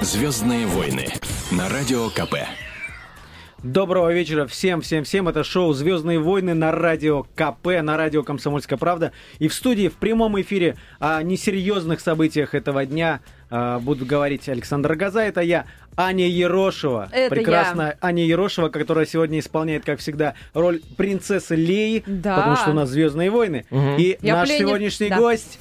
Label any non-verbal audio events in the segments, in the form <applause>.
Звездные войны на радио КП. Доброго вечера всем, всем, всем. Это шоу «Звездные войны» на радио КП, на радио «Комсомольская правда». И в студии в прямом эфире о несерьезных событиях этого дня э, буду говорить Александр Газа. Это я, Аня Ерошева. Это Прекрасная Аня Ерошева, которая сегодня исполняет, как всегда, роль принцессы Леи. Да. Потому что у нас «Звездные войны». И Я наш пленник- сегодняшний да. гость...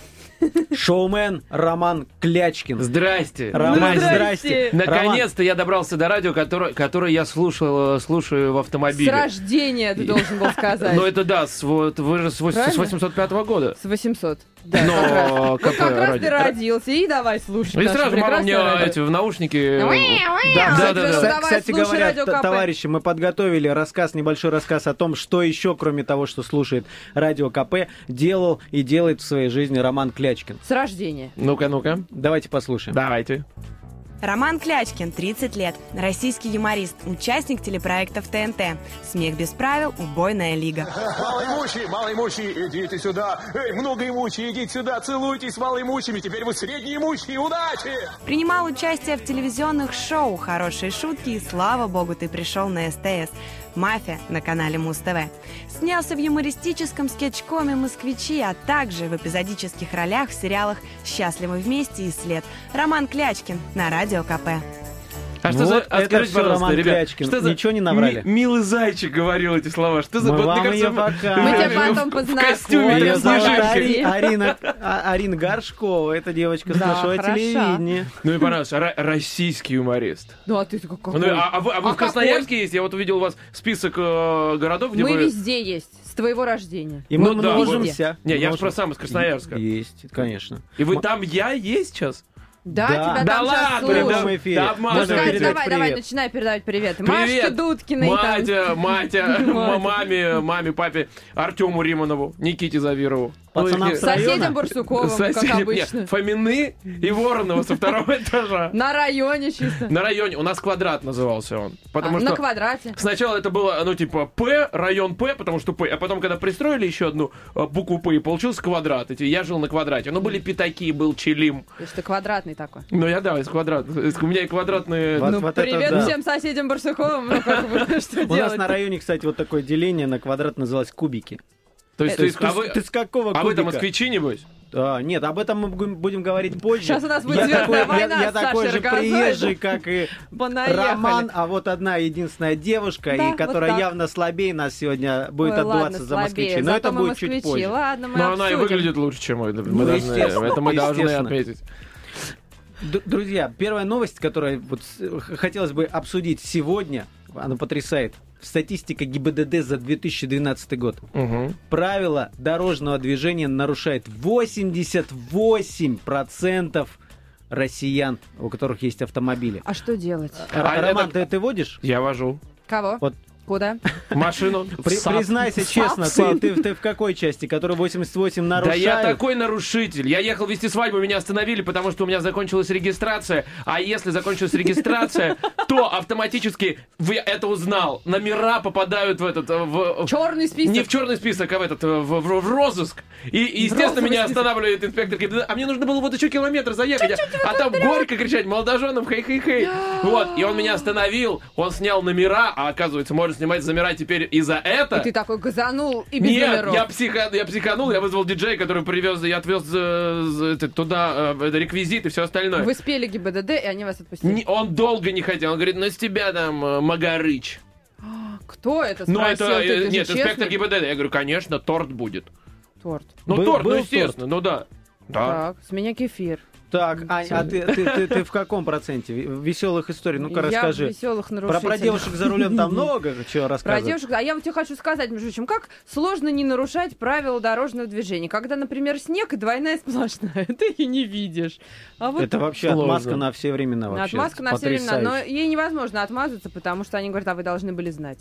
Шоумен Роман Клячкин. Здрасте. Роман, Здрасте. здрасте. Роман, Наконец-то я добрался до радио, которое, которое я слушал, э, слушаю в С автомобиле. рождения ты должен был сказать. Ну это да, с, вот, вы же с, вось- с Правильно? 805 года. С 800. Да, Но как раз. Ну, как раз ты родился, и давай слушай. И сразу мама мне эти, в наушники... Да, да, да, да. Кстати, говоря, Радио т- КП. товарищи, мы подготовили рассказ, небольшой рассказ о том, что еще, кроме того, что слушает Радио КП, делал и делает в своей жизни Роман Клячкин. С рождения. Ну-ка, ну-ка. Давайте послушаем. Давайте. Роман Клячкин, 30 лет, российский юморист, участник телепроектов ТНТ. Смех без правил, убойная лига. Малоимущие, малоимущие, идите сюда. Эй, многоимущие, идите сюда, целуйтесь с малоимущими. Теперь вы среднеимущие, удачи! Принимал участие в телевизионных шоу «Хорошие шутки» и «Слава богу, ты пришел на СТС». «Мафия» на канале Муз-ТВ. Снялся в юмористическом скетчкоме «Москвичи», а также в эпизодических ролях в сериалах «Счастливы вместе» и «След». Роман Клячкин на Радио КП. А что Вот за... это а скажите, пожалуйста, Роман ребят, Клячкин. что за... Ничего не наврали? ми- милый зайчик говорил эти слова. Что за... Мы вот, вам кажется, в- покажем. Мы тебя потом в костюме познакомим. Как зовут. Ари- Арина, А- Арина Горшкова, это девочка с Да, нашего хороша. телевидения. Ну и понравилось. Ро- Российский юморист. Ну, а ты какой? Ну, а, а вы, а вы А в Красноярске есть? Я вот увидел у вас список э, городов, где Мы вы... везде есть, с твоего рождения. И мы Ну да, множимся. Не, я же про сам из Красноярска. Есть, конечно. И вы там я есть сейчас? Да, Да. тебя Да там сейчас ладно, слушают. прямом да, эфире. да Можно. Давай, передать давай, давай, привет. начинай передавать привет. Машке Привет. Дудкиной там. Матя, Матя, <laughs> м- Матя. маме, маме, папе, Артему Риманову, Никите Завирову. Пацанам с. Соседям Барсуковым, как Соседям- обычно. Нет, Фомины и Воронова со второго этажа. <laughs> На районе чисто. На районе. У нас квадрат назывался он. Потому А, что На квадрате. Сначала это было, ну, типа, П, район П, потому что П, а потом, когда пристроили еще одну э, букву П, и получился квадрат. Эти, я жил на квадрате. Ну, были пятаки, был Челим. То есть ты квадратный такой. Ну, я, да, из квадрата. Из- У меня и квадратные... Вот- Ну, вот это привет да. всем соседям Барсуковым. Ну, как бы, <laughs> что У нас на районе, кстати, вот такое деление на квадрат называлось кубики. То есть, а ты, вы, ты с какого а вы там кубика? москвичи, небось? А, нет, об этом мы будем говорить позже. Сейчас у нас будет я «Звездная такой, я- война» я с такой же приезжий, как и Понаехали. Роман, а вот одна единственная девушка, Да, и вот которая так. явно слабее нас сегодня будет Ой, отдуваться ладно, за слабее. москвичей. Но Зато это будет москвичи. чуть позже. Ладно, мы Но она и обсудим. выглядит лучше, чем мы. Мы Ну, должны, это мы должны отметить. Друзья, первая новость, которую вот хотелось бы обсудить сегодня, она потрясает. Статистика ГИБДД за 2012 год. Мгм. Правила дорожного движения нарушает 88% россиян, у которых есть автомобили. А что делать? Р- А Роман, это- ты, ты водишь? Я вожу. Кого? Вот. Куда? Машину. При- признайся честно, ты, ты, ты в какой части, который 88 Да нарушает? я такой нарушитель. Я ехал вести свадьбу, меня остановили, потому что у меня закончилась регистрация. А если закончилась регистрация, то автоматически вы это узнал. Номера попадают в этот э, в Черный список. не в черный список, а в этот э, в, в- в розыск. И, естественно, меня список. останавливает инспектор. ГИБДД. А мне нужно было вот еще километр заехать. а а там горько кричать молодоженам хей-хей-хей. Вот. И он меня остановил. Он снял номера, а оказывается, можно снимать номера теперь и за это. И ты такой газанул и без Нет, номеров. я, психа, я психанул, я вызвал диджея, который привез, я отвез э, это, туда э, реквизит и все остальное. Вы спели ГИБДД, и они вас отпустили. Не- он долго не хотел, он говорит, ну с тебя там э, Магарыч. Кто это Ну спросил? это, Ты, э, ты нет, инспектор. ГИБДД. Я говорю, конечно, торт будет. Торт. Ну Был- торт, был ну естественно, ну да. Да. Так, с меня кефир. Так, Ань, а ты, ты, ты- ты в каком проценте веселых историй? Ну-ка я расскажи. веселых Про, нарушителей. про девушек за рулем там <laughs> много чего Про рассказывать. девушек, а я вот тебе хочу сказать, между прочим, как сложно не нарушать правила дорожного движения. Когда, например, снег и двойная сплошная, <laughs> ты ее не видишь. А вот Это вообще Сложно. отмазка на все времена вообще. отмазка на все времена. Но ей невозможно отмазаться, потому что они говорят, а вы должны были знать.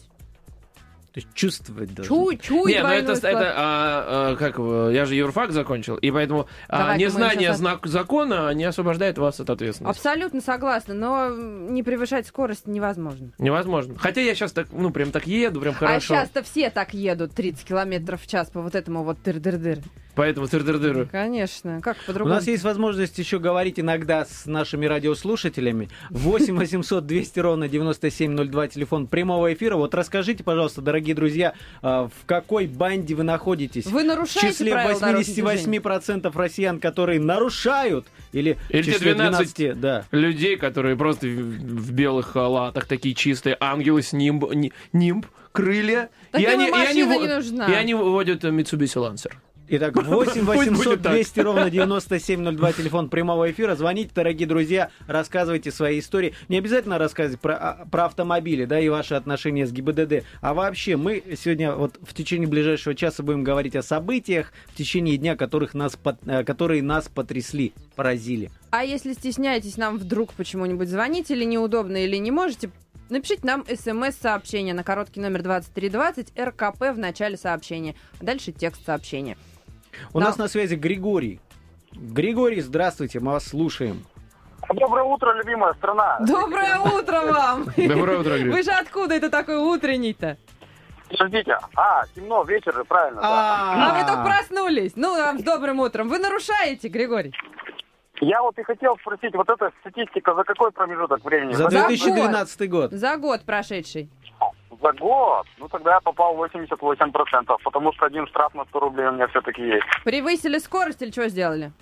То есть чувствовать даже. Чу, чуй Не, ну это, двойную это а, а, как, я же юрфак закончил, и поэтому а, Давай-ка мы незнание сейчас- знак- закона не освобождает вас от ответственности. Абсолютно согласна, но не превышать скорость невозможно. Невозможно. Хотя я сейчас так, ну, прям так еду, прям хорошо. А сейчас-то все так едут 30 километров в час по вот этому вот тыр-дыр-дыр. Поэтому тыр-тыр-тыр. Конечно. Как У по-другому? нас есть возможность еще говорить иногда с нашими радиослушателями. 8 800 200 ровно 9702, телефон прямого эфира. Вот расскажите, пожалуйста, дорогие друзья, а, в какой банде вы находитесь? Вы В нарушаете числе дорожного движения? 88% россиян, которые нарушают, или, Или в числе 12 12, да. Людей, которые просто в, в белых халатах, такие чистые ангелы с нимб, ни- нимб крылья. Так и, они, и, они, не нужна. и они выводят э, Mitsubishi Lancer. Итак, 8 Пусть 800 будет так. 200 ровно 9702, телефон прямого эфира. Звоните, дорогие друзья, рассказывайте свои истории. Не обязательно рассказывать про, а, про автомобили, да, и ваши отношения с ГИБДД. А вообще, мы сегодня вот в течение ближайшего часа будем говорить о событиях в течение дня, которых нас, э, которые нас потрясли, поразили. А если стесняетесь нам вдруг почему-нибудь звонить или неудобно, или не можете, напишите нам смс-сообщение на короткий номер 2320 РКП в начале сообщения. А дальше текст сообщения. У Да. нас на связи Григорий. Григорий, здравствуйте, мы вас слушаем. Доброе утро, любимая страна. Доброе утро вам! Доброе утро, Гриш. Вы же откуда это такой утренний-то? Подождите. А, темно, вечер же, правильно. да. А вы только проснулись. Ну, вам с добрым утром. Вы нарушаете, Григорий. Я вот и хотел спросить, вот эта статистика за какой промежуток времени? За 2012 год. За год прошедший. За год? Ну, тогда я попал 88%, потому что один штраф на 100 рублей у меня все-таки есть. Превысили скорость или что сделали?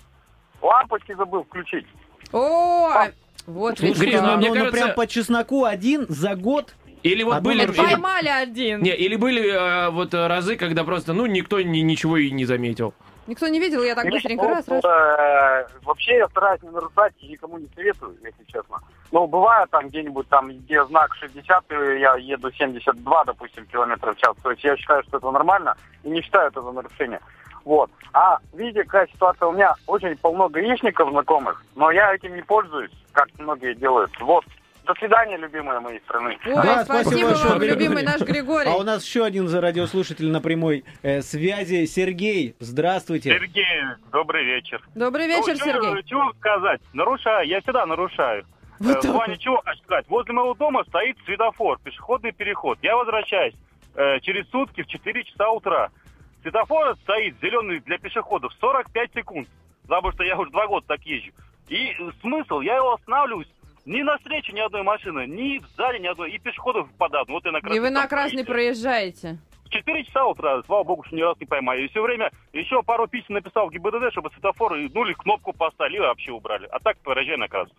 Лампочки забыл включить. О, а- вот Ну, ведь Гриш, что. ну, мне Ну, ну, кажется- прям по чесноку один за год. Или вот Одно были... или- Поймали один. Не, или были э, вот э, разы, когда просто, ну, никто ни- ничего и не заметил. Никто не видел, я так быстренько Ну, раз, раз. э, Вообще я стараюсь не нарушать и никому не советую, если честно. Но бывает там где-нибудь там, где знак 60, и я еду 72, допустим, километров в час. То есть я считаю, что это нормально и не считаю это за нарушение. Вот. А видите, какая ситуация? У меня очень полно гаишников знакомых, но я этим не пользуюсь, как многие делают. Вот. До свидания, любимые моей страны. Ой, Да, спасибо спасибо большое, вам, Григорий. любимый наш Григорий. А у нас еще один за радиослушатель на прямой э, связи. Сергей, здравствуйте. Сергей, добрый вечер. Добрый вечер, Ну, Сергей. Чего сказать? Нарушаю, я всегда нарушаю. Вот Э, в плане чего сказать? Возле моего дома стоит светофор, пешеходный переход. Я возвращаюсь э, через сутки в 4 часа утра. Светофор стоит зеленый для пешеходов 45 секунд, потому что я уже два года так езжу. И э, смысл, я его останавливаюсь, ни на встрече ни одной машины, ни сзади ни одной, и пешеходов подадут. Вот и на И вы на красный проезде. проезжаете. В 4 часа утра, слава богу, что ни раз не поймали. И все время еще пару писем написал в ГИБДД, чтобы светофор, ну или кнопку поставили, и вообще убрали. А так проезжай на красный.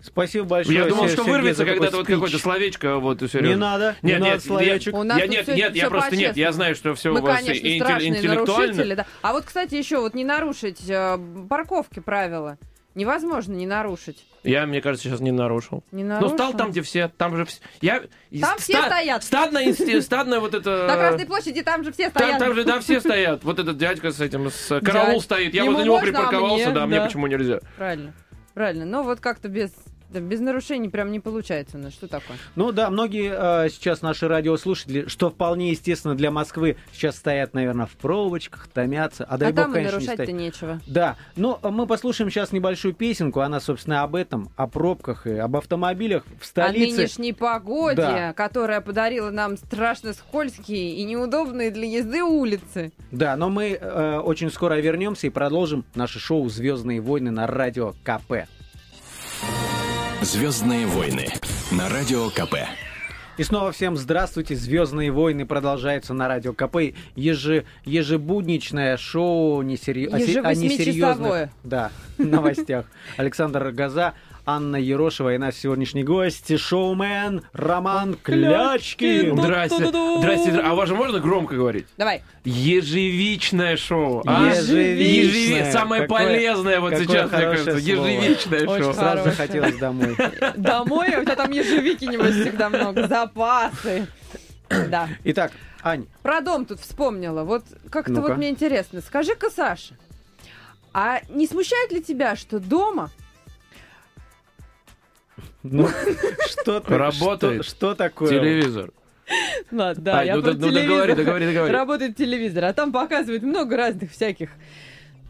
Спасибо большое. Я думал, что Сергей, вырвется когда-то вот какое-то словечко, вот, Не серьезно. надо, не Нет, надо нет, словечек. Я, тут нет, всё- нет, я всё просто нет, я знаю, что все Мы, у вас конечно, интеллектуально. нарушители, да. А вот, кстати, еще вот не нарушить э, парковки правила. Невозможно не нарушить. Я, мне кажется, сейчас не нарушил. Не Ну, нарушил. стал там, где все, там же все. Я... Там все стоят. Стадная, инсти- стадная вот это... На Красной площади там же все стоят. там же, да, все стоят. Вот этот дядька с этим, с караул Дядь. стоит. Я Ему возле него а припарковался, да, мне почему нельзя? Правильно. Правильно. Но вот как-то без, да, без нарушений прям не получается у нас. Что такое? Ну да, многие э, сейчас наши радиослушатели, что вполне естественно для Москвы, сейчас стоят, наверное, в пробочках, томятся. А дай а бог, там конечно, не нарушать-то стоять. нечего. Да, ну а мы послушаем сейчас небольшую песенку, она, собственно, об этом, о пробках и об автомобилях в О столице. нынешней погоде, Да. которая подарила нам страшно скользкие и неудобные для езды улицы. Да, но мы э, очень скоро вернемся и продолжим наше шоу Звездные войны на радио КП. Звездные войны на радио КП. И снова всем здравствуйте. Звездные войны продолжаются на радио КП. Еже, ежебудничное шоу несерьё... о се- о несерьезных да, новостях. Александр Газа, Анна Ерошева и наш сегодняшний гость, шоумен Роман Клячкин. Здрасте. Здрасте. здрасте. А у вас же можно громко говорить? Давай. Ежевичное шоу. а? Ежевичное. Ежеви- Самое Какое- полезное вот какое сейчас, мне кажется. слово. Ежевичное Очень шоу. Сразу захотелось домой. <laughs> Домой, а у тебя там ежевики, небось, всегда много. Запасы. Да. Итак, Ань, Про дом тут вспомнила. Вот как-то вот мне интересно. Скажи-ка, Саша, а не смущает ли тебя, что дома ну <laughs> что ты- Работает Что, такое? Телевизор. Ладно, да, я ну, про да- ну, телевизор. договори, договори, договори. Работает телевизор, а там показывают много разных всяких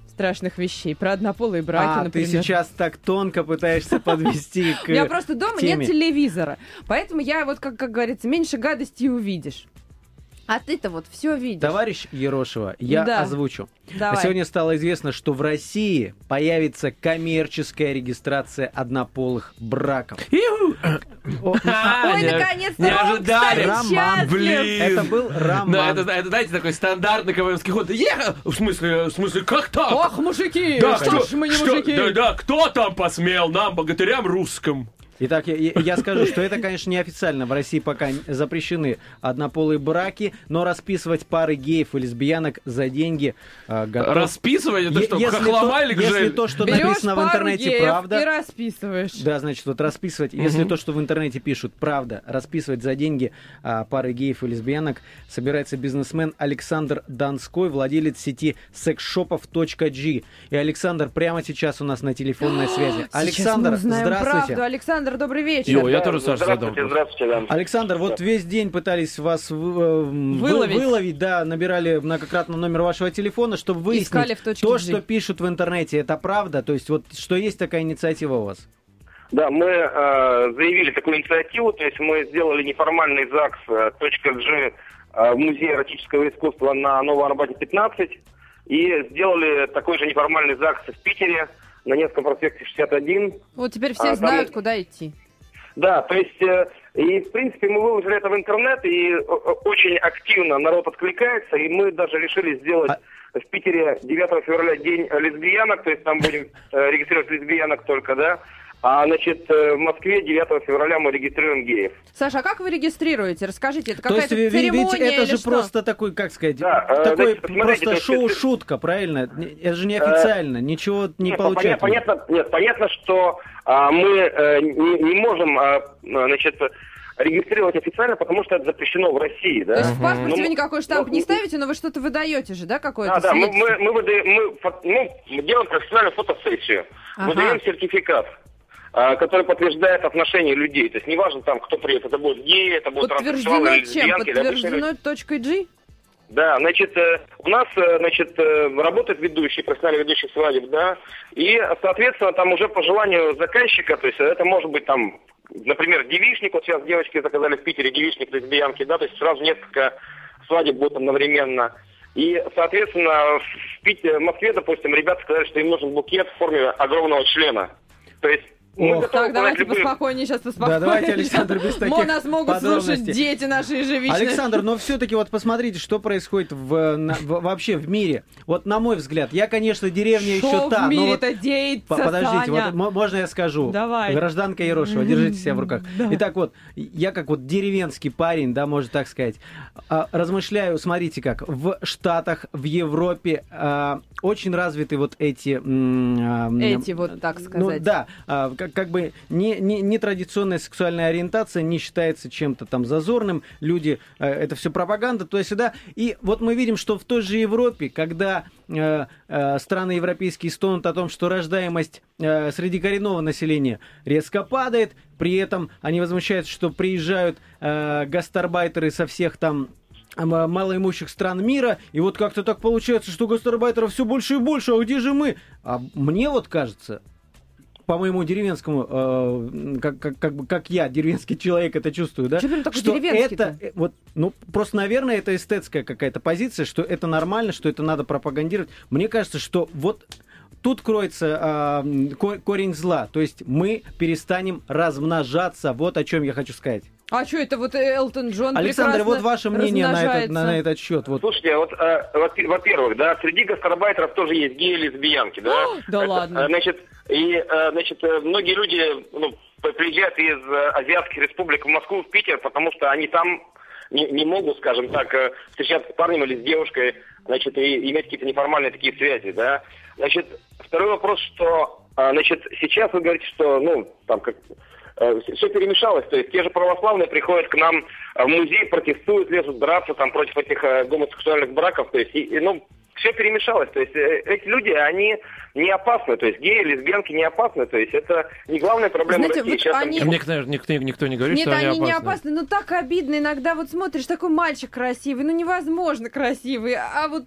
страшных вещей. Про однополые браки, а, ты например. сейчас так тонко пытаешься подвести <laughs> к У меня просто дома нет телевизора. Поэтому я, вот как, как говорится, меньше гадостей увидишь. А ты-то вот все видишь. Товарищ Ерошева, я Да. озвучу. Давай. А сегодня стало известно, что в России появится коммерческая регистрация однополых браков. А, Ой, не- наконец-то не ожидали. счастлив. Блин. Это был роман. Это, знаете, такой стандартный КВМский ход. В смысле, в смысле, как так? Ох, мужики, да, что ж мы не мужики? Да, да, кто там посмел нам, богатырям русским? Итак, я, я- скажу, что это, конечно, неофициально. В России пока запрещены однополые браки, но расписывать пары геев и лесбиянок за деньги э, готов. Расписывать, это Е- что, если хохлома то, или если то, что Берешь написано в интернете, геев правда. и расписываешь. Да, значит, вот расписывать, если то, что в интернете пишут, правда, расписывать за деньги а, пары геев и лесбиянок, собирается бизнесмен Александр Донской, владелец сети sexshopов.g. И Александр прямо сейчас у нас на телефонной связи. Александр, здравствуйте. правду. Александр, добрый вечер. Йо, я тоже, Саша, Здравствуйте, задал. здравствуйте, да. Александр, вот весь день пытались вас э, вы- Выловить. выловить, да, набирали многократно номер вашего телефона, чтобы выяснить, Искали в точке то, G. что пишут в интернете, это правда? То есть вот что есть такая инициатива у вас? Да, мы э, заявили такую инициативу, то есть мы сделали неформальный ЗАГС э, .g э, в Музее эротического искусства на Новой Арбате 15 и сделали такой же неформальный ЗАГС в Питере на Невском проспекте 61. Вот теперь все А, там- знают, куда идти. Да, то есть, э, и в принципе мы выложили это в интернет, и очень активно народ откликается, и мы даже решили сделать А- в Питере 9 февраля день лесбиянок, то есть там будем э, регистрировать лесбиянок только, да, а, значит, э, в Москве 9 февраля мы регистрируем геев. Саша, а как вы регистрируете? Расскажите, это какая-то церемония ведь это или же что? просто такой, как сказать, Да, э, такой значит, просто то есть шоу это- шутка, правильно? Не- Это же неофициально, ничего не Нет, получается. Понятно, нет, понятно, что а, мы э, не, не можем, а, значит, регистрировать официально, потому что это запрещено в России, да. То есть в паспорте Ну, вы никакой штамп ну, не ставите, но вы что-то выдаете же, да, какое-то Да, да, мы, мы, мы, выдаем, мы, ну, мы делаем профессиональную фотосессию, Ага. выдаем сертификат, который подтверждает отношения людей. То есть неважно там, кто приедет, это будет геи, это будут транссексуалы, лесбиянки, или. Подтверждено точкой G? Да, значит, э, у нас, э, значит, э, работает ведущий, профессиональный ведущий свадеб, да, и, соответственно, там уже по желанию заказчика, то есть это может быть там, например, девичник, вот сейчас девочки заказали в Питере девичник лесбиянки, да, то есть сразу несколько свадеб будет одновременно. И, соответственно, в, Пите- в Москве, допустим, ребята сказали, что им нужен букет в форме огромного члена. То есть мы Так, давайте поспокойнее, сейчас поспокойнее. Да, давайте, Александр, без таких Мо, нас могут слушать дети наши ежевичные. Александр, но все-таки вот посмотрите, что происходит в, на- в- вообще в мире. Вот на мой взгляд, я, конечно, деревня Что еще та, в но вот мире-то деется, По- Подождите, Саня? вот мо- можно я скажу? Давай. Гражданка Ерошева, держите себя в руках. Да. Итак, вот, я как вот деревенский парень, да, можно так сказать, а, размышляю, смотрите как, в Штатах, в Европе а, очень развиты вот эти... а, Эти вот, так Ну сказать. да, а, как, как бы не, не, нетрадиционная сексуальная ориентация не считается чем-то там зазорным, люди, э, это все пропаганда, туда-сюда. И вот мы видим, что в той же Европе, когда э, э, страны европейские стонут о том, что рождаемость э, среди коренного населения резко падает, при этом они возмущаются, что приезжают э, гастарбайтеры со всех там малоимущих стран мира, и вот как-то так получается, что гастарбайтеров все больше и больше, а где же мы? А мне вот кажется, по моему деревенскому, э, как, как, как, бы- как я, деревенский человек, это чувствую, да? Прям такой что это, э, вот, ну, просто, наверное, это эстетская какая-то позиция, что это нормально, что это надо пропагандировать. Мне кажется, что вот тут кроется ко- корень зла. То есть мы перестанем размножаться. Вот о чем я хочу сказать. А что это вот Элтон Джон Александр, вот ваше мнение на этот, на, на этот счет. Вот. Слушайте, вот, э, во- во-первых, да, среди гастарбайтеров тоже есть геи лесбиянки, да? Да Это, ладно. э, Значит, и, э, значит, э, многие люди ну, приезжают из азиатских республик в Москву, в Питер, потому что они там не, не могут, скажем так, встречаться с парнем или с девушкой, значит, и иметь какие-то неформальные такие связи, да? Значит, второй вопрос, что, значит, сейчас вы говорите, что, ну, там, как все перемешалось, то есть те же православные приходят к нам э, в музей, протестуют, лезут драться там против этих э, гомосексуальных браков, то есть, и, и, ну, все перемешалось, то есть э, эти люди, они не опасны, то есть геи, лесбиянки не опасны, то есть это не главная проблема Знаете, России. вот Сейчас там они- Мне, конечно, никто, никто не говорит, Нет, что они они не опасны. опасны, но так обидно иногда. Вот смотришь, такой мальчик красивый, ну невозможно красивый, а вот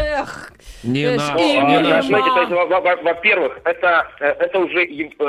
эх. Не наш, и наш. Во- во-первых, это, э, это уже э,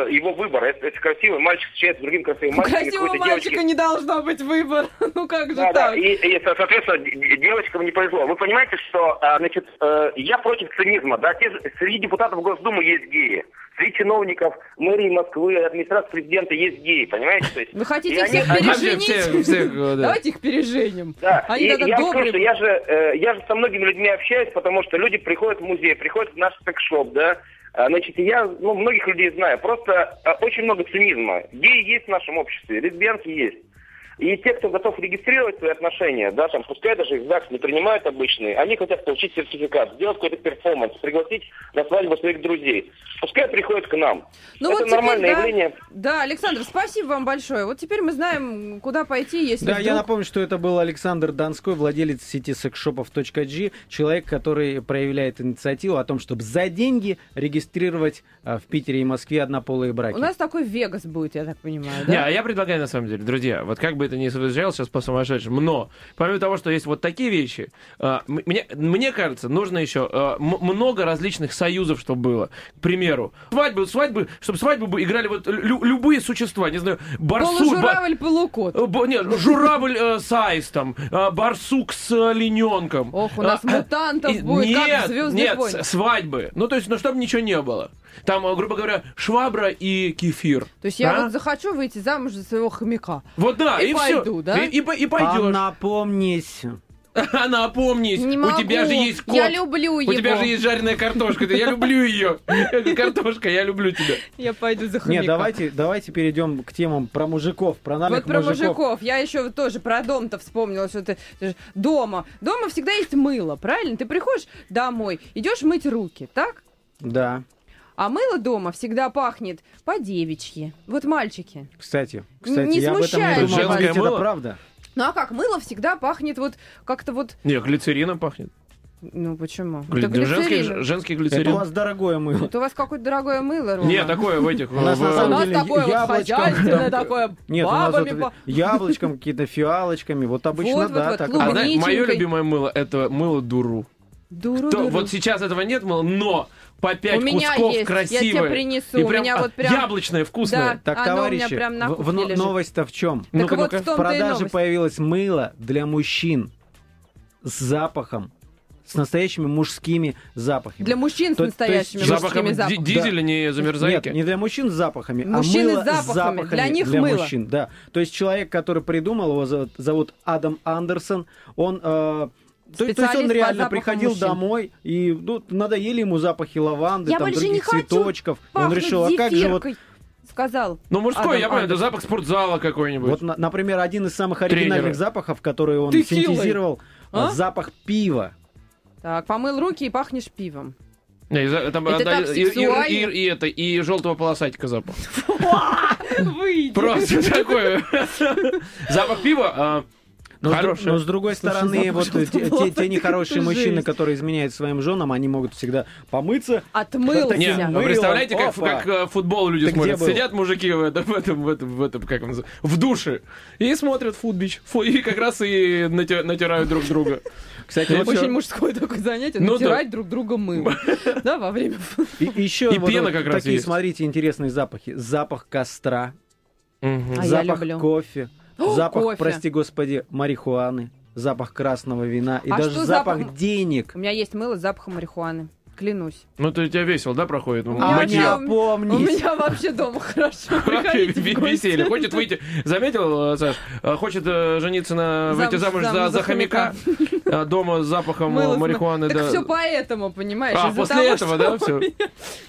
его выбор. Это, это красивый мальчик встречается с другим красивым мальчиком. и красивого мальчика девочке- не должно быть выбор. <laughs> Ну как же Да, да, так? и, и, со- соответственно, девочкам не повезло. Вы понимаете, что, а, значит, э, я против цинизма, да, те же- среди депутатов Госдумы есть геи, среди чиновников мэрии Москвы, администрации президента есть геи, понимаете? То есть, Вы хотите всех они- переженить? всех- всех, э, да. Давайте их переженим. Да, Они и я скажу, что я же, э, я же со многими людьми общаюсь, потому что люди приходят в музей, приходят в наш секс-шоп, да, А, Значит, я ну, многих людей знаю. Просто а, очень много цинизма. Геи есть в нашем обществе, лесбиянки есть. И те, кто готов регистрировать свои отношения, да, там, пускай даже их ЗАГС не принимают обычные, они хотят получить сертификат, сделать какой-то перформанс, пригласить на свадьбу своих друзей. Пускай приходят к нам. Ну Это вот теперь, нормальное да. явление. Да, Александр, спасибо вам большое. Вот теперь мы знаем, куда пойти, если Да, я вдруг- напомню, что это был Александр Донской, владелец сети сексшопов.g, человек, который проявляет инициативу о том, чтобы за деньги регистрировать а, в Питере и Москве однополые браки. У нас такой Вегас будет, я так понимаю, Не, да? а я предлагаю, на самом деле, друзья, вот как бы это ни звучало сейчас по сумасшедшему, но помимо того, что есть вот такие вещи, а, мне, мне кажется, нужно еще а, много различных союзов, чтобы было. К примеру, свадьбы, свадьбы, чтобы свадьбу бы играли вот лю- любые существа, не знаю, барсук, ба- Полужуравль, полукот. э, бо- Нет, журавль э, с аистом, э, барсук с олененком. Ох, у нас А, мутантов и- будет, как в нет, «Звездных нет, войнах». с- свадьбы. Ну, то есть, ну, чтобы ничего не было. Там, э, грубо говоря, швабра и кефир. То есть я А? вот захочу выйти замуж за своего хомяка. Вот да, И и, все. пойду, да? И, и, и А пойдешь. напомнись. А <laughs> напомнись, Не у могу. тебя же есть кот. Я люблю У его. тебя же есть жареная картошка. Я люблю ее. <laughs> Картошка, я люблю тебя. Я пойду за хомяка. Нет, давайте, давайте перейдем к темам про мужиков, про Вот нами про мужиков. Я еще тоже про дом-то вспомнила, что ты дома. Дома всегда есть мыло, правильно? Ты приходишь домой, идешь мыть руки, так? Да. А мыло дома всегда пахнет по девичьи. Вот мальчики. Кстати, кстати, Не я об этом не думал. Ведь это мыло? правда. Ну а как? Мыло всегда пахнет вот как-то вот... Не, глицерином пахнет. Ну почему? Гли- Это Женский, глицерин. женский Это у глицерин. вас дорогое мыло. Вот у вас какое-то дорогое мыло, Рома. Не, такое в этих... У нас на У самом деле яблочком, такое Нет, у нас яблочком, какие-то фиалочками. Вот обычно, да, так. А мое любимое мыло это мыло дуру. Дуру, дуру. вот сейчас этого нет мыла, но по пять У меня кусков есть, я красивое. тебе принесу, И у меня вот прям- Яблочное, вкусное. Да. Так, товарищи, прям на в- в новость-то в чем? Так Ну-ка, вот ну-ка. в продаже появилось мыло для мужчин с запахом, с настоящими мужскими запахами. Для мужчин с То- то настоящими есть Запахом мужскими ди- запахами. дизеля, не замерзайки. Нет, не для мужчин с запахами, Мужчины а мыло с запахами. с запахами Для них мыло. мужчин. Да. То есть человек, который придумал, его зовут, зовут Адам Андерсон, он... э, то, то есть он реально приходил мужчин. домой, и ну, надоели ему запахи лаванды, Я там, не других хочу цветочков. Он решил, а как же вот... Сказал. Ну, мужской, Адам я понимаю, это запах спортзала какой-нибудь. Вот, на- например, один из самых оригинальных Тренера. запахов, который он Текилой. синтезировал, А? запах пива. Так, помыл руки и пахнешь пивом. Не, там, Это да, так и, и- и- и это, и желтого полосатика запах. <laughs> Просто такое. <laughs> Запах пива Но, с, дру- хороший. но с другой Слушай, стороны, вот те, желтого те- те полосатика, нехорошие мужчины, которые изменяют своим женам, они могут всегда помыться. Отмылся. Не, Таким вы представляете, как, опа. как э, футбол люди Ты смотрят? Сидят мужики в этом, в этом, в этом, в этом, как он называется, в душе, и смотрят футбич. Фу- и как раз и нати- натирают друг друга. <laughs> Кстати, вот Очень мужское такое занятие, Ну натирать друг друга мылом. <laughs> Да, во время... и, еще И вот пена вот как раз такие, есть. смотрите, интересные запахи. Запах костра. А запах кофе, запах, кофе. прости господи, марихуаны, запах красного вина и А даже запах запах- денег. У меня есть мыло с запахом марихуаны. Клянусь. Ну, то у тебя весело, да, проходит? А не вообще- У меня вообще дома <laughs> хорошо. Веселье. Хочет выйти. Заметил, э, Саш? Э, Хочет э, жениться на... Выйти Замуж- замуж за, хомяка. а Дома с запахом Мыло э, марихуаны. Так да. все поэтому, понимаешь? А, после того, этого, да, меня-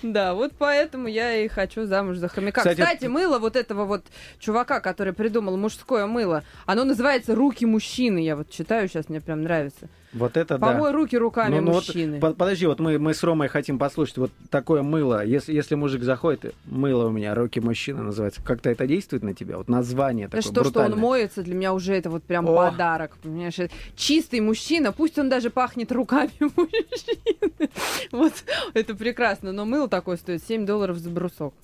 Да, вот поэтому я и хочу замуж за хомяка. Кстати, Кстати, мыло вот этого вот чувака, который придумал мужское мыло, оно называется «Руки мужчины». Я вот читаю сейчас, мне прям нравится. Вот это да. Помой руки руками Ну, ну вот, мужчины. по- подожди, вот мы, мы с Ромой хотим послушать вот такое мыло. Если, если мужик заходит, и мыло у меня, руки мужчины называется. Как-то это действует на тебя? Вот название такое что, что он брутальное. моется, для меня уже это вот прям О. подарок. Понимаешь, чистый мужчина, пусть он даже пахнет руками <laughs> мужчины. Вот, это прекрасно. Но мыло такое стоит 7 долларов за брусок.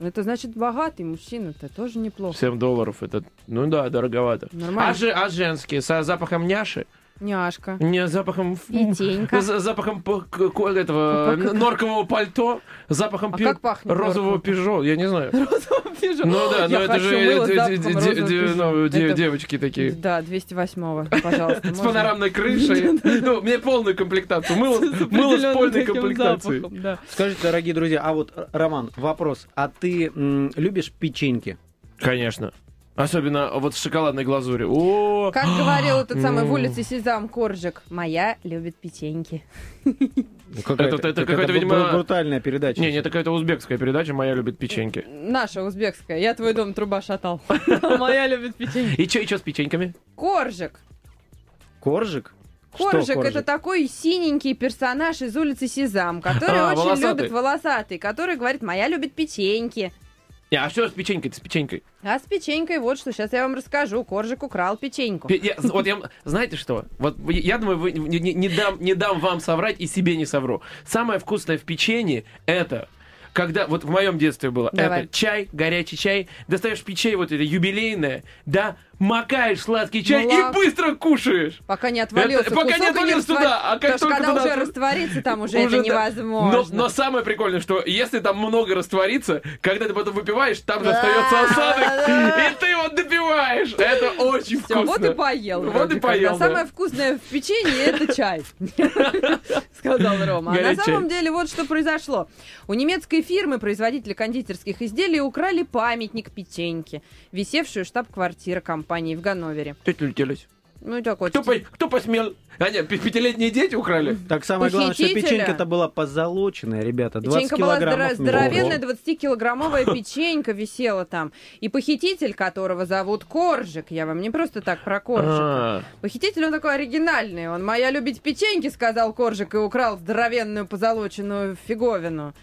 Это значит богатый мужчина, это тоже неплохо. 7 долларов, это, ну да, дороговато. Нормально. А, же, а женские, с запахом няши? Няшка. Не, запахом... Петенька. С запахом этого норкового пальто, запахом А пи- как пахнет розового пижо, я не знаю. Вижу. Ну да, но Я это же розового пижо. ну, девочки такие. Да, 208-го, пожалуйста. С панорамной крышей. <laughs> Ну, мне полную комплектацию. Мыло, мыло с полной комплектацией. Скажите, дорогие друзья, а вот, э, Роман, вопрос. А ты любишь печеньки? Конечно. Особенно вот с шоколадной глазурью. О, Как говорил этот самый в улице Сезам Коржик, моя любит печеньки. Ну, какая-то- Это- это какая-то видимо, брутальная передача. Не, не, это какая-то узбекская передача, моя любит печеньки. Наша узбекская. Я твой дом труба шатал. <laughs> Моя любит печеньки. И что, и что с печеньками? Коржик. Коржик? Что Коржик это такой синенький персонаж из улицы Сезам, <laughs> который А, очень волосатый. любит волосатый, который говорит, моя любит печеньки. Не, а что с печенькой? С печенькой? А с печенькой вот что, сейчас я вам расскажу. Коржик украл печеньку. Пе- я- вот я, знаете что? Вот я думаю, вы, не, не- не дам, не дам вам соврать и себе не совру. Самое вкусное в печенье это когда, вот в моем детстве было, Давай. это чай, горячий чай, достаешь печенье вот это юбилейное, да, макаешь сладкий чай Молок- и быстро кушаешь. Пока не отвалился Это- пока не отвалился раствор- туда, а как Потому только когда туда уже растворится, там уже, Уже это да. невозможно. Но, но самое прикольное, что если там много растворится, когда ты потом выпиваешь, там же остается осадок, и ты вот допиваешь. Это очень вкусно. вот и поел. Вот и поел, да. Самое вкусное в печенье это чай, <laughs> сказал Рома. А на самом деле вот что произошло. У немецкой фирмы, производителя кондитерских изделий, украли памятник печеньки, висевшую штаб-квартира компании в Ганновере. Тетя летелись. Ну и такой. Кто, по- кто посмел? А нет, пятилетние дети украли? Так самое главное, что печенька-то была позолоченная, ребята. 20 Печенька была килограммов. здоро- здоровенная, Ого. 20-килограммовая печенька висела там. И похититель, которого зовут Коржик, я вам не просто так про Коржика. А, Похититель, он такой оригинальный. Он «Моя любить печеньки», сказал Коржик, и украл здоровенную позолоченную фиговину.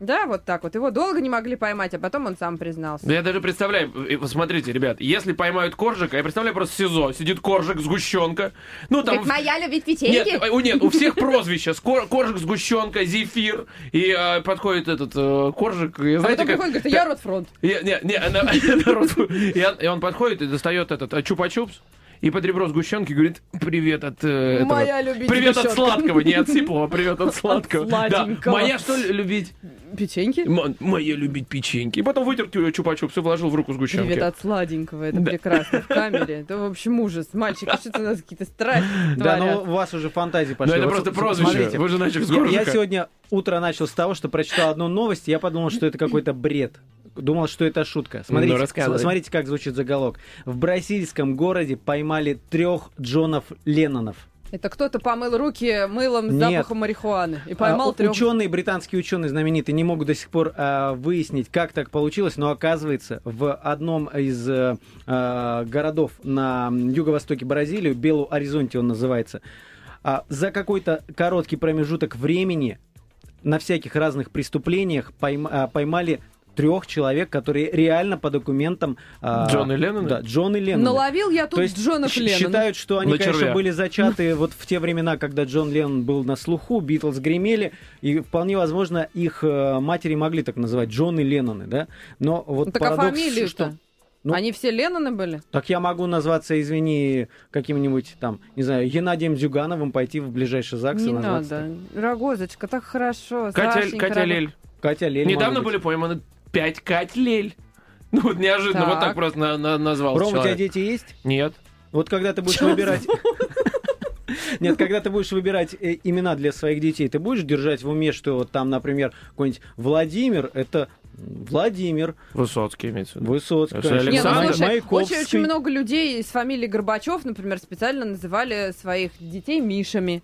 Да, вот так вот. Его долго не могли поймать, а потом он сам признался. Я даже представляю, смотрите, ребят, если поймают коржика, я представляю просто СИЗО, сидит коржик, сгущенка, ну там... Говорит, «Моя любить Нет, печеньки?» э, у, нет, у всех прозвища. Скор- Коржик, сгущенка, зефир. И э, подходит этот э, коржик. И, А знаете, потом как... приходит, говорит, я Ротфронт. Я- Не, не, она- <laughs> народ, и он- и он подходит и достает этот чупа-чупс. И под ребро сгущенки говорит, привет от э, этого. Моя любить Привет от сгущенка». сладкого, не от <laughs> сиплого, а привет от сладкого. Да, сладенького. моя что ли любить? Печеньки? М- Моя любить печеньки. И потом вытер тю- чупа-чупс и вложил в руку сгущенки. Привет от сладенького, это Да. прекрасно в <laughs> камере. Это, в общем, ужас. Мальчики, что-то у нас какие-то страсти Да, ну творят. у вас уже фантазии Ну пошли. это Вот просто с- прозвище. смотрите, Вы же начали с Я, я сегодня утро начал с того, что прочитал одну новость, я подумал, что это какой-то бред. Думал, что это шутка. Смотрите, Ну, рассказывай. с- смотрите, как звучит заголовок. В бразильском городе поймали трех Джонов Леннонов. Это кто-то помыл руки мылом с Нет. запахом марихуаны и поймал А, трех. Ученые, британские ученые знаменитые, не могут до сих пор а, выяснить, как так получилось, но оказывается, в одном из э, а, городов на юго-востоке Бразилии, Белу-Оризонте он называется, а, за какой-то короткий промежуток времени на всяких разных преступлениях пойма- а, поймали трех человек, которые реально по документам... а, Джон и Ленноны? Да, Джон и Леннон. Наловил я тут То есть Джонов Леннон. считают, что они, На конечно, червя. были зачаты <laughs> вот в те времена, когда Джон Леннон был на слуху, Битлз гремели, и вполне возможно, их э, матери могли так называть, Джон и Ленноны, да? Но вот Ну, так а парадокс, фамилию-то? что... Ну- Они все Ленноны были? Так я могу назваться, извини, каким-нибудь там, не знаю, Геннадием Зюгановым, пойти в ближайший ЗАГС и Не назваться надо. Рогозочка, так хорошо. Катя, Катя Лель. Катя Лель Недавно были пойманы пять Кать Лель. <laughs> Ну вот неожиданно, вот Так. так просто на- на- назвал Рома, у тебя человек. дети есть? Нет. Вот когда ты будешь Чё выбирать... <laughs> Нет, когда ты будешь выбирать э, имена для своих детей, ты будешь держать в уме, что вот там, например, какой-нибудь Владимир, это Владимер, Высоцкий имеется в виду. Высоцкий, Если конечно, Не, ну Александр слушай, Маяковский. очень-очень много людей из фамилии Горбачев, например, специально называли своих детей Мишами.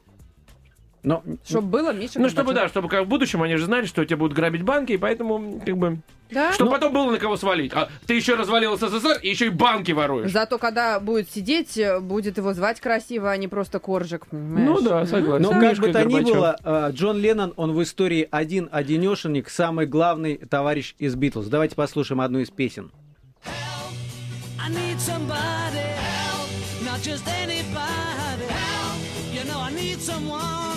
Но, Чтобы было Миша Ну, чтобы, да, чтобы как в будущем они же знали, что тебя будут грабить банки, и поэтому, как бы, Да? чтобы потом было на кого свалить. А ты еще развалил СССР, и еще и банки воруешь. Зато когда будет сидеть, э, будет его звать красиво, а не просто Коржик, понимаешь? Ну да, согласен. Но как Мишка бы то ни было, э, Джон Леннон, он в истории один одинешенек, самый главный товарищ из Битлз. Давайте послушаем одну из песен. I need somebody help, not just anybody help. You know I need someone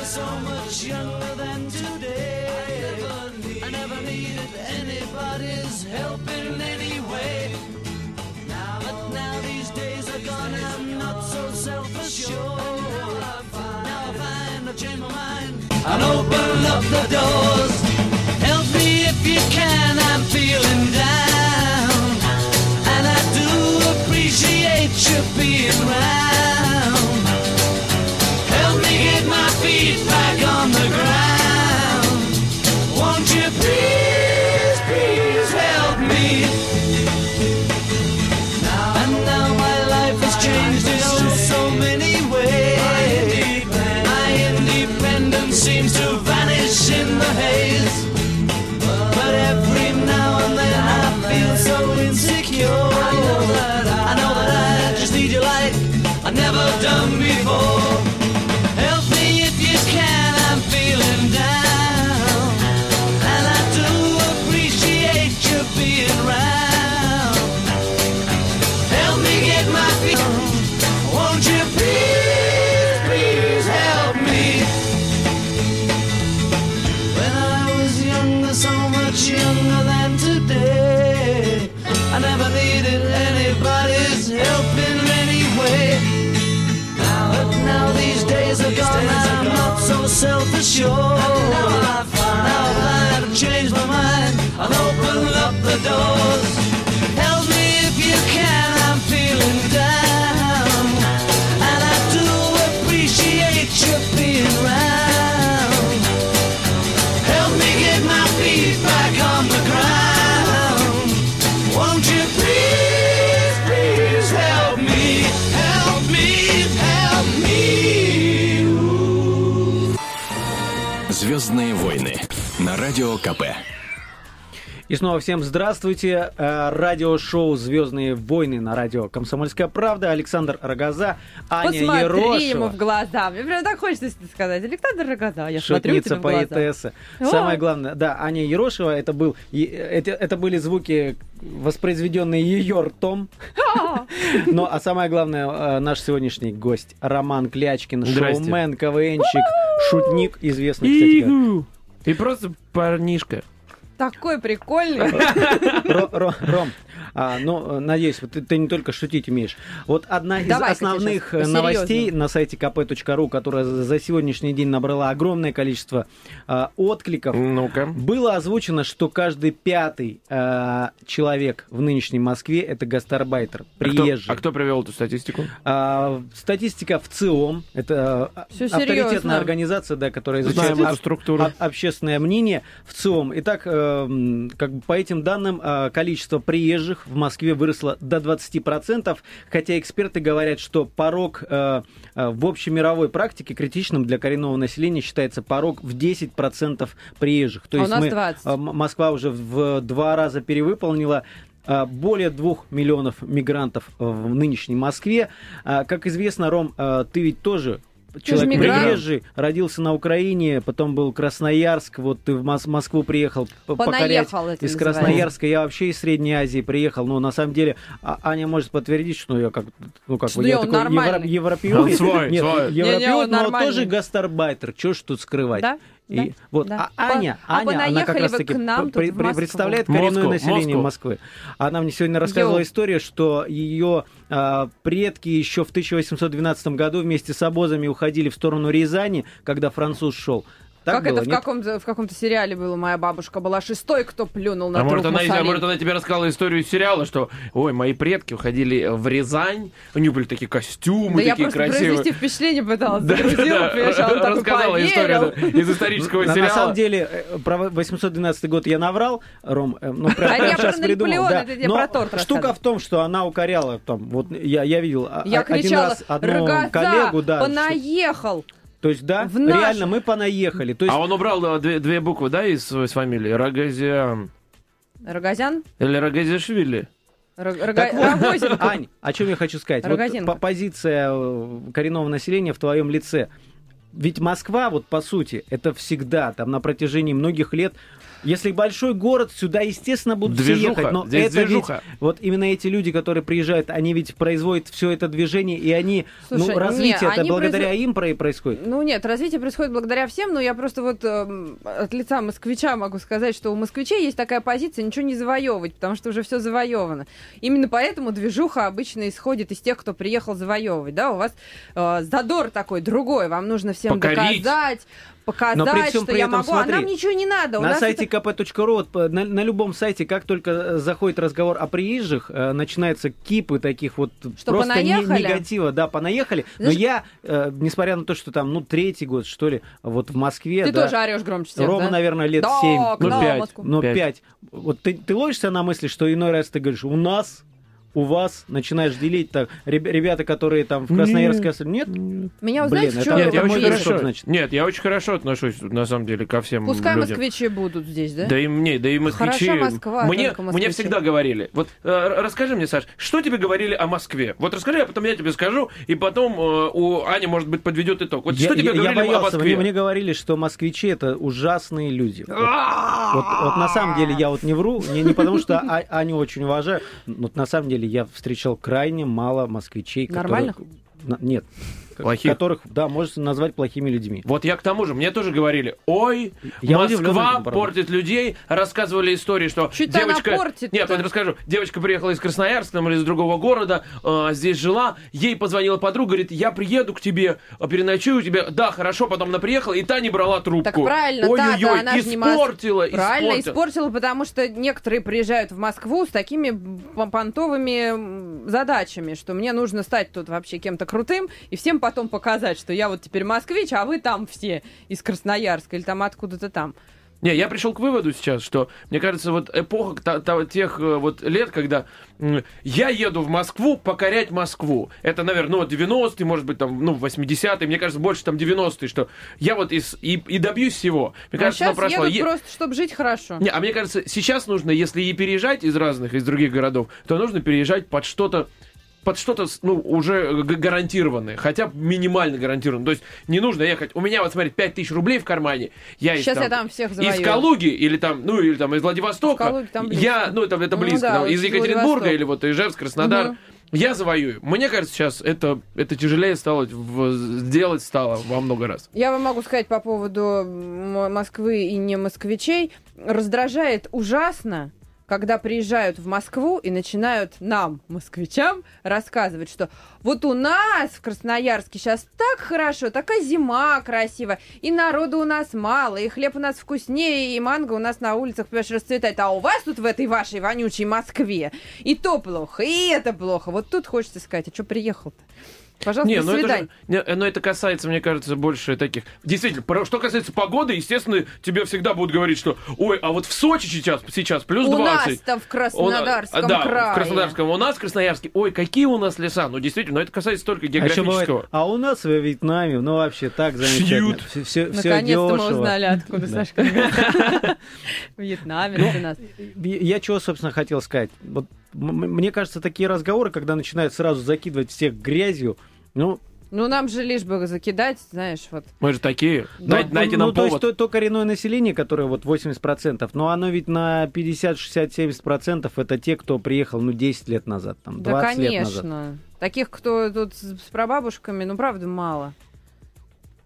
was so much younger than today. I never needed anybody's help in any way. But now these days are gone, I'm not so self-assured. Now I find I change my mind and open up the doors. Help me if you can, I'm feeling down. And I do appreciate you being right. Радио КП. И снова всем здравствуйте. Э, Радиошоу «Звездные войны» на радио «Комсомольская правда». Александр Рогоза, Аня Посмотри ему Ерошева. в глаза. Мне прям так хочется сказать. Александр Рогоза, я смотрю тебе Шутница, в глаза. Самое главное, да, Аня Ерошева, это, был, это, это были звуки, воспроизведенные ее ртом. Но, а самое главное, э, наш сегодняшний гость Роман Клячкин, шоумен, КВНщик, шутник, известный, кстати. И просто парнишка. Такой прикольный. Ро- Ро- Ром, а, ну, надеюсь, ты, не только шутить умеешь. Вот одна из основных э, новостей на сайте kp.ru, которая за сегодняшний день набрала огромное количество а, откликов, Ну-ка. было озвучено, что каждый пятый а, человек в нынешней Москве это гастарбайтер, приезжий. а кто привел эту статистику? Статистика в ЦИОМ, это авторитетная организация, да, которая изучает структуру. об- общественное мнение в ЦИОМ. Итак, э, как бы по этим данным, э, количество приезжих в Москве выросло до 20%, хотя эксперты говорят, что порог э, э, в общемировой практике критичным для коренного населения считается порог в 10% приезжих. То А у есть нас мы, 20. э, М- Москва уже в два раза перевыполнила более двух миллионов мигрантов в нынешней Москве. Как известно, Ром, ты ведь тоже человек приезжий, родился на Украине, потом был Красноярск, вот ты в Мос- Москву приехал покорять. Из называется. Красноярска я вообще из Средней Азии приехал, но на самом деле А- Аня может подтвердить, что я как, ну как Что я он такой евро- свой, нет, свой. европеоид, Не-не, он но нормальный. тоже гастарбайтер, что ж тут скрывать? Да? И Да, вот, да. а Аня, А Аня, она как понаехали раз вы таки к нам при- при- Москву. представляет Москву, коренное население Москву. Москвы. Она мне сегодня рассказывала Йоу. историю, что ее а, предки еще в 1812 году вместе с обозами уходили в сторону Рязани, когда француз шел. Так как было, это в, каком-то, в каком-то сериале было? Моя бабушка была шестой, кто плюнул на А может, она, а может, она тебе рассказала историю из сериала, что, ой, мои предки уходили в Рязань, у них были такие костюмы, Да я такие просто красивые. произвести впечатление пыталась. Да, загрузила, да, а такой рассказала историю да, из исторического На- на, сериала. самом деле, э, про 812 год я наврал, Ром, э, ну, прям, А я сейчас про придумал. Наполеона, да. это Но про торт штука в том, что она укоряла, там, вот я, я видел а- Я один кричала, раз одну коллегу, да, что- понаехал. То есть, да, в наш- реально мы понаехали. То есть, А он убрал да, две, две буквы, да, из своей фамилии? Рогозян. Рогозян? Или Рогозишвили? Рог- Рога- Так вот, Рогозин. Ань, о чем я хочу сказать? Вот Рогозинка. по- позиция э, коренного населения в твоем лице. Ведь Москва, вот по сути, это всегда, там на протяжении многих лет, если большой город, сюда, естественно, будут все Движуха, ехать. Но здесь это ведь, движуха. вот именно эти люди, которые приезжают, они ведь производят все это движение, и они, Слушай, ну, развитие это они благодаря производ- им про- происходит. Ну нет, развитие происходит благодаря всем, но я просто вот эм, от лица москвича могу сказать, что у москвичей есть такая позиция ничего не завоевывать, потому что уже все завоевано. Именно поэтому движуха обычно исходит из тех, кто приехал завоевывать. Да, у вас э, задор такой другой, вам нужно всем Покорить. доказать, Но показать, при всем что при я этом, могу, а смотри, нам ничего не надо. У на сайте это- kp.ru, вот, по- на, на любом сайте, как только э, заходит разговор о приезжих, э, начинаются кипы таких вот Что, просто не- понаехали? негатива. Да, понаехали. Знаешь- Но я, э, несмотря на то, что там, ну, третий год, что ли, вот в Москве, Ты да, тоже орешь громче всех, ровно, да? наверное, лет Да, семь. к нам, пять. Ну, Пять. пять. Вот ты, ты ловишься на мысли, что иной раз ты говоришь, у нас, у вас, начинаешь делить так. Реб- ребята, которые там в Красноярске, нет? Меня, вот Блин, знаете, это- что Нет, я очень хорошо. значит. Нет, я очень хорошо отношусь, на самом деле, ко всем Пускай людям. москвичи будут здесь, да? Да и мне, да и москвичи. Хороша Москва, мне, мне всегда говорили. Вот э, расскажи мне, Саш, что тебе говорили о Москве? Вот расскажи, а потом я тебе скажу, и потом э, у Ани, может быть, подведет итог. Вот что тебе я, говорили о боялся, Москве? мне, мне говорили, что москвичи это ужасные люди. Вот, вот, вот на самом деле я вот не вру, не, не потому что А- Аню очень уважаю, но на самом деле я встречал крайне мало москвичей, Нормальных? которых... на- нет. Плохих? Которых, да, можно назвать плохими людьми. Вот я к тому же, мне тоже говорили, ой, Я удивлен Москва правда. портит людей, рассказывали истории, что Чуть девочка... портит-то. Нет, я расскажу. Девочка приехала из Красноярска там, или из другого города, э, здесь жила, ей позвонила подруга, говорит, я приеду к тебе, э, переночую у тебя. Да, хорошо, потом она приехала, и та не брала трубку. Так правильно, Ой-ой-ой, та, да, она же не испортила, Правильно, испортила. испортила, потому что некоторые приезжают в Москву с такими понтовыми задачами, что мне нужно стать тут вообще кем-то крутым и всем потом показать, что я вот теперь москвич, а вы там все из Красноярска или там откуда-то там. Не, я пришел к выводу сейчас, что, мне кажется, вот эпоха та- та- тех э, вот лет, когда я еду в Москву покорять Москву. Это, наверное, ну, вот 90-е, может быть, там, ну, 80-е, мне кажется, больше там 90-е, что я вот из, и, и добьюсь всего. Мне а кажется, сейчас прошло. едут Е- просто, чтобы жить хорошо. Не, а мне кажется, сейчас нужно, если и переезжать из разных, из других городов, то нужно переезжать под что-то под что-то, ну, уже гарантированное, хотя бы минимально гарантированное. То есть не нужно ехать. У меня, вот смотри, 5 тысяч рублей в кармане. Я из, Сейчас там, я там всех из завоюю. Калуги или там, ну, или там из Владивостока. В Калуге там близко. я, ну, это, это Ну близко, да, там, из из Екатеринбурга или вот Ижевск, Краснодар. Мгм. Я завоюю. Мне кажется, сейчас это, это тяжелее стало, сделать стало во много раз. Я вам могу сказать по поводу Москвы и не москвичей. Раздражает ужасно, когда приезжают в Москву и начинают нам, москвичам, рассказывать, что вот у нас в Красноярске сейчас так хорошо, такая зима красивая, и народу у нас мало, и хлеб у нас вкуснее, и манго у нас на улицах, понимаешь, расцветает, а у вас тут в этой вашей вонючей Москве и то плохо, и это плохо. Вот тут хочется сказать, а что приехал-то? Пожалуйста, Не, до ну это, свидания. же, не, но это касается, мне кажется, больше таких. Действительно, про- что касается погоды, естественно, тебе всегда будут говорить, что ой, а вот в Сочи сейчас, сейчас плюс У 20. нас-то в У Краснодарском да, крае. в Краснодарском. У нас в Красноярске. Ой, какие у нас леса. Ну, действительно, но это касается только А, географического. бывает, а у нас во Вьетнаме, ну вообще так замечательно. Шьют. Все, все, Наконец-то мы узнали, откуда Да. Сашка. <laughs> В Вьетнаме у нас. Я чего, собственно, хотел сказать. Вот, мне кажется, такие разговоры, когда начинают сразу закидывать всех грязью, ну, Ну, нам же лишь бы закидать, знаешь, вот. Мы же такие. Да, Дайте, дайте ну, нам то есть повод. то, то коренное население, которое вот 80%, но оно ведь на 50, 60, 70% это те, кто приехал, ну, 10 лет назад, там, 20 Да, лет назад. конечно. Таких, кто тут с прабабушками, ну, правда, мало.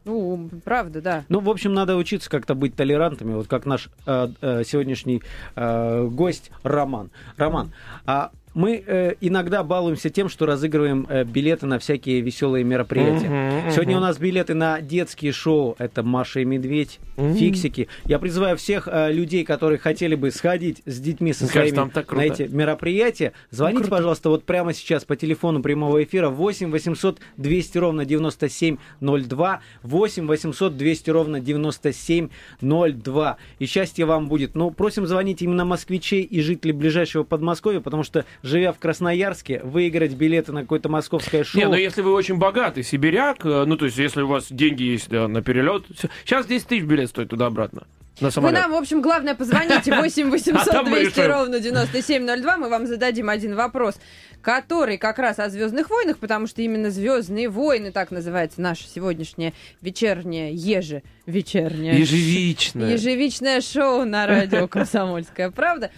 Ну, правда, да. Ну, в общем, надо учиться как-то быть толерантами, вот как наш э, э, сегодняшний э, гость Роман. Роман, а мы э, иногда балуемся тем, что разыгрываем э, билеты на всякие веселые мероприятия. Мгм, Сегодня у нас билеты на детские шоу. Это Маша и Медведь, Мгм. Фиксики. Я призываю всех э, людей, которые хотели бы сходить с детьми со кажется, своими так на эти мероприятия, звоните, пожалуйста, вот прямо сейчас по телефону прямого эфира 8 800 200 ровно 9702, 8 800 200 ровно 9702. И счастье вам будет. Ну, просим звонить именно москвичей и жителей ближайшего Подмосковья, потому что, живя в Красноярске, выиграть билеты на какое-то московское шоу... Не, ну если вы очень богатый сибиряк, э, ну то есть если у вас деньги есть да, на перелет, сейчас 10 тысяч билет стоит туда-обратно. На Вы самолет. нам, в общем, главное, позвоните <laughs> 8 А 800 там мы 200 решим. ровно 9702. Мы вам зададим один вопрос, который как раз о Звездных войнах, потому что именно Звездные войны, так называется наше сегодняшнее вечернее, еже вечернее. Ежевичное. Ежевичное шоу на радио «Комсомольская правда».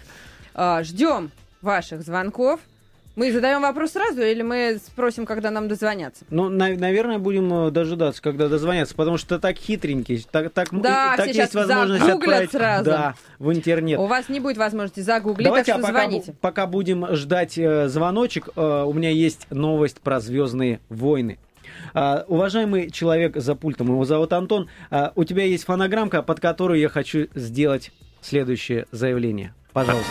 А, Ждем ваших звонков. Мы задаем вопрос сразу или мы спросим, когда нам дозвонятся? Ну, на- наверное, будем э, дожидаться, когда дозвонятся, потому что так хитренький, так, так, Да, так все есть возможность отправить сразу. да, в интернет. У вас не будет возможности загуглить, Давайте, так а что пока, звоните. пока будем ждать э, звоночек, э, у меня есть новость про Звездные войны. А, уважаемый человек за пультом, его зовут Антон, а, у тебя есть фонограммка, под которую я хочу сделать следующее заявление. Пожалуйста.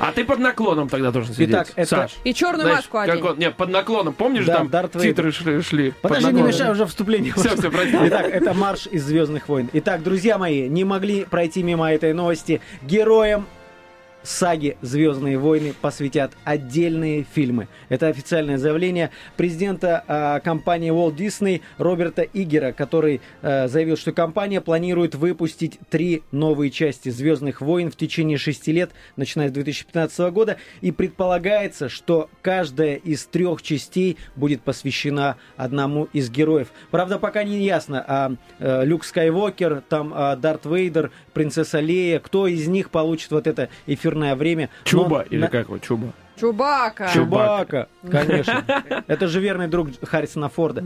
А ты под наклоном тогда должен сидеть, Итак, это- Саш. И черную Знаешь, маску как одень. он- Нет, под наклоном. Помнишь, Да, там Дарт титры шли? шли под Подожди, не наклоном? мешай уже вступление. Всё, всё, прости. Итак, это марш из Звездных войн. Итак, друзья мои, не могли пройти мимо этой новости. Героям саги «Звездные войны» посвятят отдельные фильмы. Это официальное заявление президента а, компании Walt Disney Роберта Игера, который а, заявил, что компания планирует выпустить три новые части «Звездных войн» в течение шести лет, начиная с 2015 года, и предполагается, что каждая из трех частей будет посвящена одному из героев. Правда, пока не ясно, а, э, Люк Скайуокер, там а, Дарт Вейдер, принцесса Лея, кто из них получит вот это эфирное время. Чуба, Но или как его, Чуба? Чубака. Чубака, конечно. <laughs> Это же верный друг Харрисона Форда.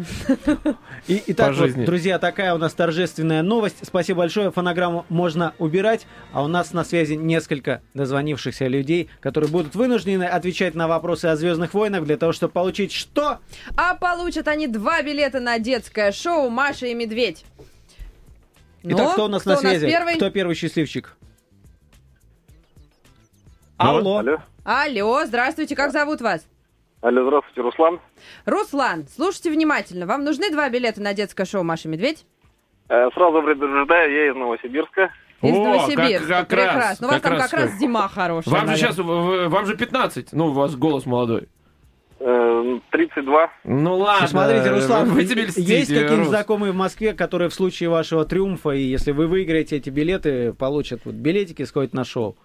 И, итак, вот, друзья, такая у нас торжественная новость. Спасибо большое. Фонограмму можно убирать. А у нас на связи несколько дозвонившихся людей, которые будут вынуждены отвечать на вопросы о Звездных войнах для того, чтобы получить что? А получат они два билета на детское шоу «Маша и медведь». Итак, Ну, кто у нас на связи? первый? Кто первый счастливчик? Ну, Алло. Алло. Алло, здравствуйте, как зовут вас? Алло, здравствуйте, Руслан. Руслан, слушайте внимательно. Вам нужны два билета на детское шоу «Маша медведь»? Э, сразу предупреждаю, я из Новосибирска. Из О, Новосибирска. как- как раз, Прекрасно. У вас как там раз как раз зима хорошая. Вам же сейчас, вам же 15, ну, у вас голос молодой. Э, 32. Ну ладно. Ну, Смотрите, Руслан, вы себе льстите, есть какие-нибудь Рус. знакомые в Москве, которые в случае вашего триумфа, и если вы выиграете эти билеты, получат вот билетики, сходят на шоу?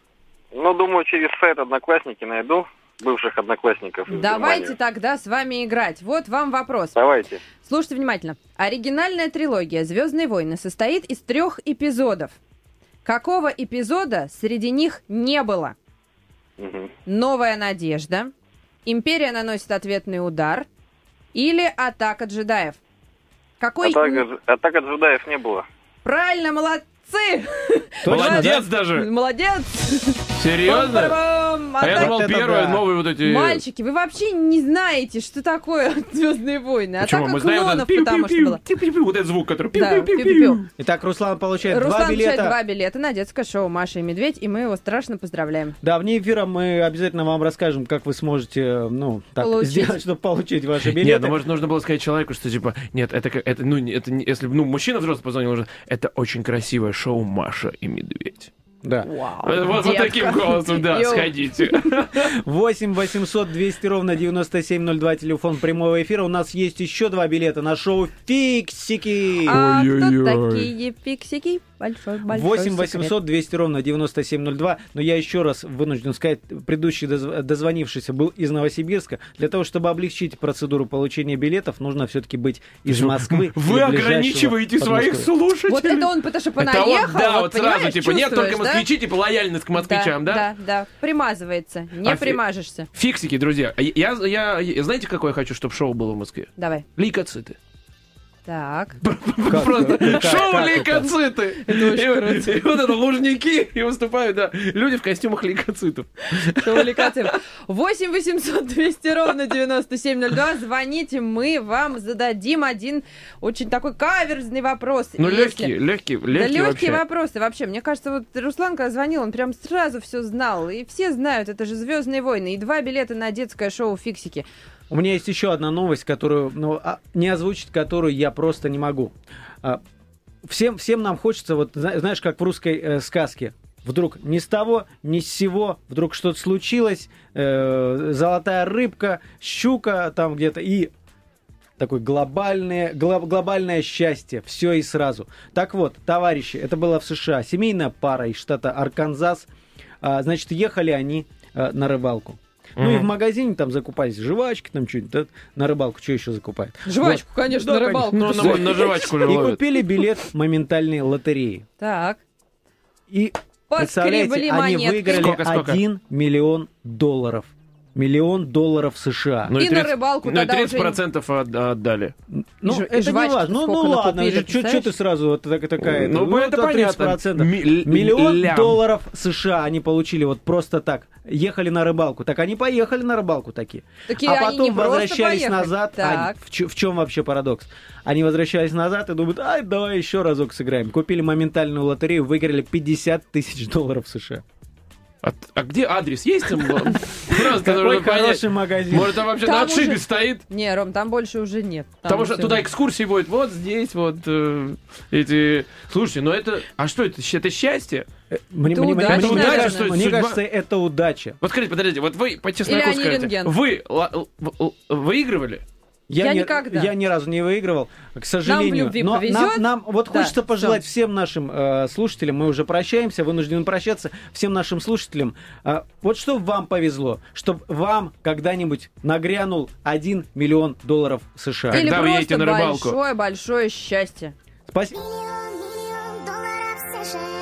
Ну, думаю, через сайт Одноклассники найду бывших одноклассников. Давайте тогда с вами играть. Вот вам вопрос. Давайте. Слушайте внимательно. Оригинальная трилогия «Звездные войны» состоит из трех эпизодов. Какого эпизода среди них не было? Мгм. Новая надежда, Империя наносит ответный удар или Атака джедаев? Какой? Атака, атака джедаев не было. Правильно, молодцы! Точно, Молодец да? даже. Молодец! Серьезно? А я думал, первые да. новые вот эти... Мальчики, вы вообще не знаете, что такое <laughs> Звездные войны. Мы знаем вот клонов, потому что было. вот этот звук, который. Итак, Руслан получает Руслан два получает билета. два билета на детское шоу «Маша и медведь», и мы его страшно поздравляем. Да, вне эфира мы обязательно вам расскажем, как вы сможете, ну, так Получить. сделать, чтобы получить ваши билеты. Нет, ну может нужно было сказать человеку, что типа, нет, это как- это, ну, не- это не- если, ну, мужчина взрослый позвонил, уже, это очень красивое шоу Маша и Медведь. Да. Вау, Вот, вот таким голосом, да, Йоу. сходите. 8 800 200 ровно 9702, телефон прямого эфира. У нас есть еще два билета на шоу «Фиксики». А кто Ой-ой-ой. такие фиксики? Большой, большой 8 секрет. 800 200 ровно 9702. Но я еще раз вынужден сказать, предыдущий дозв- дозвонившийся был из Новосибирска. Для того, чтобы облегчить процедуру получения билетов, нужно все-таки быть из Москвы. <laughs> Вы ограничиваете своих слушателей. Вот это он, потому что Это вот, понаехал, да, вот, вот сразу, типа, нет только чувствуешь, да? москвичи, типа, лояльность к москвичам, да? Да, да, примазывается, не А примажешься. Фиксики, друзья. Я, я, я- знаете, какое я хочу, чтобы шоу было в Москве? Давай. Лейкоциты. Так. <laughs> Просто шоу лейкоциты. И, вот это лужники, и выступают, да, люди в костюмах лейкоцитов. Шоу-ликацию. 8 800 200 ровно 9702. Звоните, мы вам зададим один очень такой каверзный вопрос. Ну, легкие, легкие, Да легкие легкие вопросы вообще. Мне кажется, вот Руслан, когда звонил, он прям сразу все знал. И все знают, это же Звездные войны. И два билета на детское шоу Фиксики. У меня есть еще одна новость, которую, ну, а, не озвучить которую я просто не могу. А, Всем, всем нам хочется, вот зна- знаешь, как в русской э, сказке. Вдруг ни с того, ни с сего, вдруг что-то случилось, э, золотая рыбка, щука там где-то, и такое глобальное, гло- глобальное счастье, все и сразу. Так вот, товарищи, это было в США, семейная пара из штата Арканзас, А, значит, ехали они э, на рыбалку. Ну и в магазине там закупались жвачки, там что-нибудь, на рыбалку что еще закупают? Жвачку, конечно, Да, на рыбалку. Ну, на, на жвачку И купили билет моментальной лотереи. Так. И, представляете, Поскребли они выиграли Сколько, сколько? 1 миллион долларов. Миллион долларов США. Ну И на рыбалку Ну и тогда 30 уже- процентов от- отдали. Ну, И и это не важно. Ну, ну ладно, что ты сразу вот так- такая... Ну, это понятно. 30%. Ми- Миллион лям. долларов США они получили вот просто так. Ехали на рыбалку. Так они поехали на рыбалку такие. Такие а потом возвращались поехали. назад. Так. А в, чем вообще парадокс? Они возвращались назад и думают, ай, давай еще разок сыграем. Купили моментальную лотерею, выиграли 50 тысяч долларов США. А, а где адрес есть? там? Просто Какой понять. хороший магазин. Может, там вообще Там на отшибе уже- стоит? Не, Ром, там больше уже нет. Там Потому что туда экскурсии будет. Вот здесь вот э, эти... Слушайте, ну это... А что это? Это счастье? Мне, Это мне- мне- удача, мне наверное. кажется, мне Судьба- кажется, это удача. Вот скажите, подождите, вот вы по чесноку скажете, рентген. вы ла- л- л- выигрывали? Я ни, никогда. я ни разу не выигрывал, к сожалению. любви Но повезет. нам, нам вот Да, хочется пожелать всё. всем нашим э, слушателям, мы уже прощаемся, вынуждены прощаться, всем нашим слушателям. э, вот что вам повезло, чтобы вам когда-нибудь нагрянул 1 миллион долларов США. Или Когда вы едете на рыбалку? большое-большое счастье. Спасибо. Миллион долларов США.